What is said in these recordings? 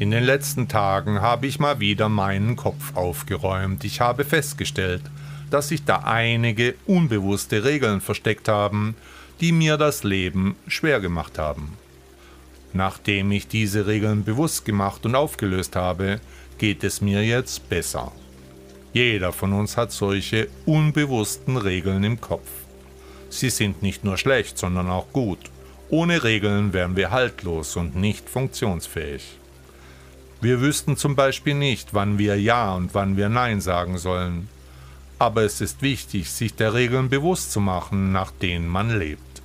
In den letzten Tagen habe ich mal wieder meinen Kopf aufgeräumt. Ich habe festgestellt, dass sich da einige unbewusste Regeln versteckt haben, die mir das Leben schwer gemacht haben. Nachdem ich diese Regeln bewusst gemacht und aufgelöst habe, geht es mir jetzt besser. Jeder von uns hat solche unbewussten Regeln im Kopf. Sie sind nicht nur schlecht, sondern auch gut. Ohne Regeln wären wir haltlos und nicht funktionsfähig. Wir wüssten zum Beispiel nicht, wann wir Ja und wann wir Nein sagen sollen. Aber es ist wichtig, sich der Regeln bewusst zu machen, nach denen man lebt.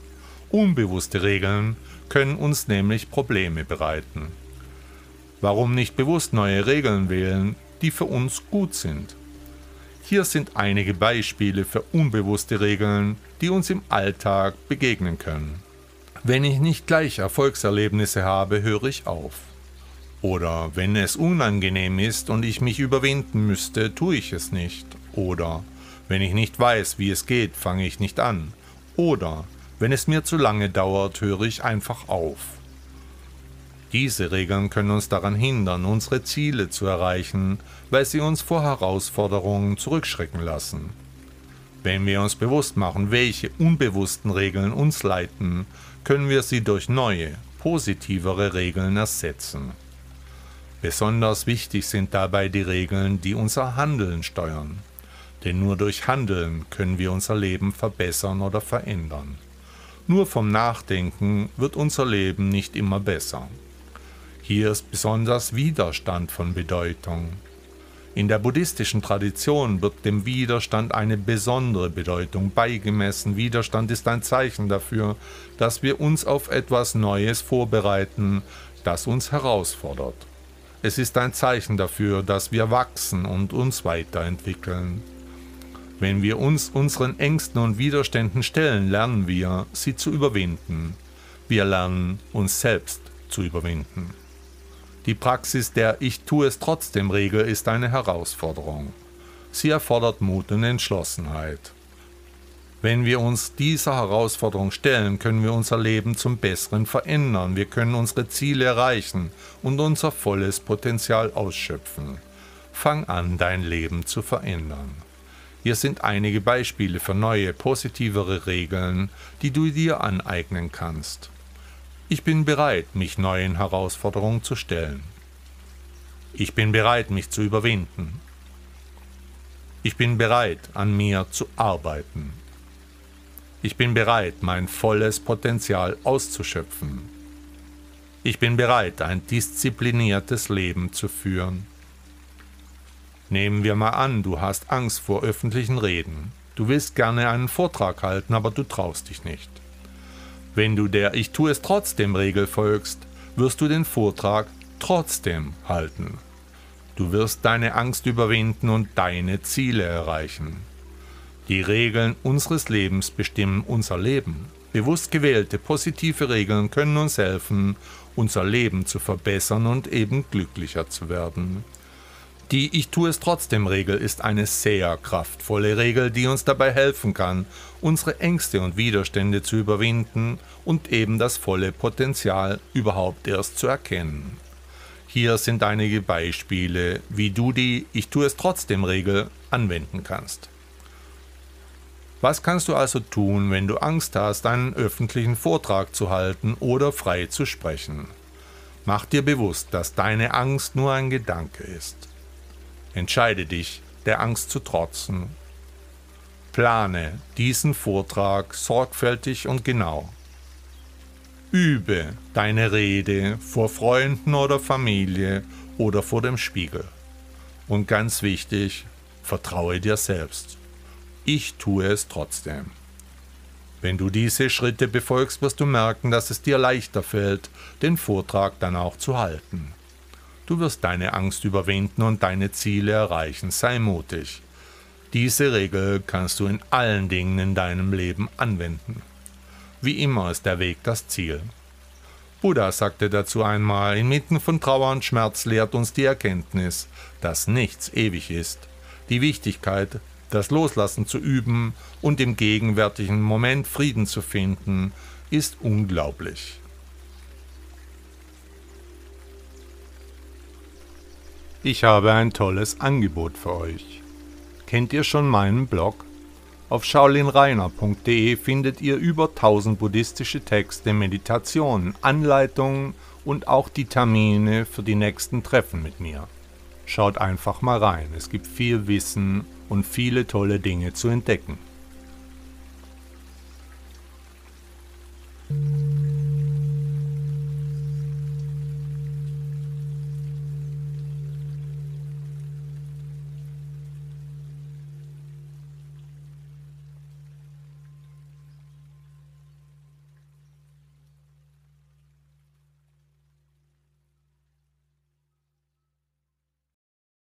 Unbewusste Regeln können uns nämlich Probleme bereiten. Warum nicht bewusst neue Regeln wählen, die für uns gut sind? Hier sind einige Beispiele für unbewusste Regeln, die uns im Alltag begegnen können. Wenn ich nicht gleich Erfolgserlebnisse habe, höre ich auf. Oder wenn es unangenehm ist und ich mich überwinden müsste, tue ich es nicht. Oder wenn ich nicht weiß, wie es geht, fange ich nicht an. Oder wenn es mir zu lange dauert, höre ich einfach auf. Diese Regeln können uns daran hindern, unsere Ziele zu erreichen, weil sie uns vor Herausforderungen zurückschrecken lassen. Wenn wir uns bewusst machen, welche unbewussten Regeln uns leiten, können wir sie durch neue, positivere Regeln ersetzen. Besonders wichtig sind dabei die Regeln, die unser Handeln steuern. Denn nur durch Handeln können wir unser Leben verbessern oder verändern. Nur vom Nachdenken wird unser Leben nicht immer besser. Hier ist besonders Widerstand von Bedeutung. In der buddhistischen Tradition wird dem Widerstand eine besondere Bedeutung beigemessen. Widerstand ist ein Zeichen dafür, dass wir uns auf etwas Neues vorbereiten, das uns herausfordert. Es ist ein Zeichen dafür, dass wir wachsen und uns weiterentwickeln. Wenn wir uns unseren Ängsten und Widerständen stellen, lernen wir, sie zu überwinden. Wir lernen, uns selbst zu überwinden. Die Praxis der Ich tue es trotzdem Regel ist eine Herausforderung. Sie erfordert Mut und Entschlossenheit. Wenn wir uns dieser Herausforderung stellen, können wir unser Leben zum Besseren verändern, wir können unsere Ziele erreichen und unser volles Potenzial ausschöpfen. Fang an, dein Leben zu verändern. Hier sind einige Beispiele für neue, positivere Regeln, die du dir aneignen kannst. Ich bin bereit, mich neuen Herausforderungen zu stellen. Ich bin bereit, mich zu überwinden. Ich bin bereit, an mir zu arbeiten. Ich bin bereit, mein volles Potenzial auszuschöpfen. Ich bin bereit, ein diszipliniertes Leben zu führen. Nehmen wir mal an, du hast Angst vor öffentlichen Reden. Du willst gerne einen Vortrag halten, aber du traust dich nicht. Wenn du der Ich tue es trotzdem Regel folgst, wirst du den Vortrag trotzdem halten. Du wirst deine Angst überwinden und deine Ziele erreichen. Die Regeln unseres Lebens bestimmen unser Leben. Bewusst gewählte positive Regeln können uns helfen, unser Leben zu verbessern und eben glücklicher zu werden. Die Ich tue es trotzdem Regel ist eine sehr kraftvolle Regel, die uns dabei helfen kann, unsere Ängste und Widerstände zu überwinden und eben das volle Potenzial überhaupt erst zu erkennen. Hier sind einige Beispiele, wie du die Ich tue es trotzdem Regel anwenden kannst. Was kannst du also tun, wenn du Angst hast, einen öffentlichen Vortrag zu halten oder frei zu sprechen? Mach dir bewusst, dass deine Angst nur ein Gedanke ist. Entscheide dich, der Angst zu trotzen. Plane diesen Vortrag sorgfältig und genau. Übe deine Rede vor Freunden oder Familie oder vor dem Spiegel. Und ganz wichtig, vertraue dir selbst. Ich tue es trotzdem. Wenn du diese Schritte befolgst, wirst du merken, dass es dir leichter fällt, den Vortrag dann auch zu halten. Du wirst deine Angst überwinden und deine Ziele erreichen. Sei mutig. Diese Regel kannst du in allen Dingen in deinem Leben anwenden. Wie immer ist der Weg das Ziel. Buddha sagte dazu einmal, inmitten von Trauer und Schmerz lehrt uns die Erkenntnis, dass nichts ewig ist. Die Wichtigkeit, das Loslassen zu üben und im gegenwärtigen Moment Frieden zu finden, ist unglaublich. Ich habe ein tolles Angebot für euch. Kennt ihr schon meinen Blog? Auf shaolinreiner.de findet ihr über 1000 buddhistische Texte, Meditationen, Anleitungen und auch die Termine für die nächsten Treffen mit mir. Schaut einfach mal rein, es gibt viel Wissen und viele tolle Dinge zu entdecken.